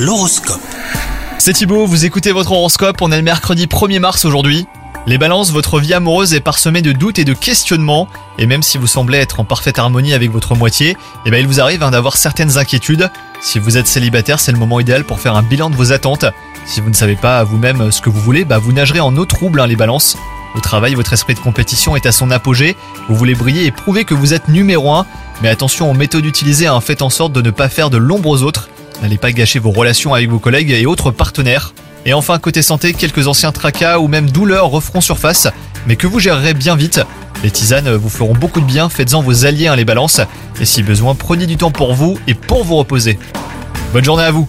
L'horoscope. C'est Thibaut, vous écoutez votre horoscope, on est le mercredi 1er mars aujourd'hui. Les balances, votre vie amoureuse est parsemée de doutes et de questionnements, et même si vous semblez être en parfaite harmonie avec votre moitié, eh ben il vous arrive hein, d'avoir certaines inquiétudes. Si vous êtes célibataire, c'est le moment idéal pour faire un bilan de vos attentes. Si vous ne savez pas vous-même ce que vous voulez, bah vous nagerez en eau trouble hein, les balances. Au travail, votre esprit de compétition est à son apogée, vous voulez briller et prouver que vous êtes numéro 1, mais attention aux méthodes utilisées, hein, faites en sorte de ne pas faire de l'ombre aux autres. N'allez pas gâcher vos relations avec vos collègues et autres partenaires. Et enfin, côté santé, quelques anciens tracas ou même douleurs referont surface, mais que vous gérerez bien vite. Les tisanes vous feront beaucoup de bien, faites-en vos alliés hein, les balances, et si besoin, prenez du temps pour vous et pour vous reposer. Bonne journée à vous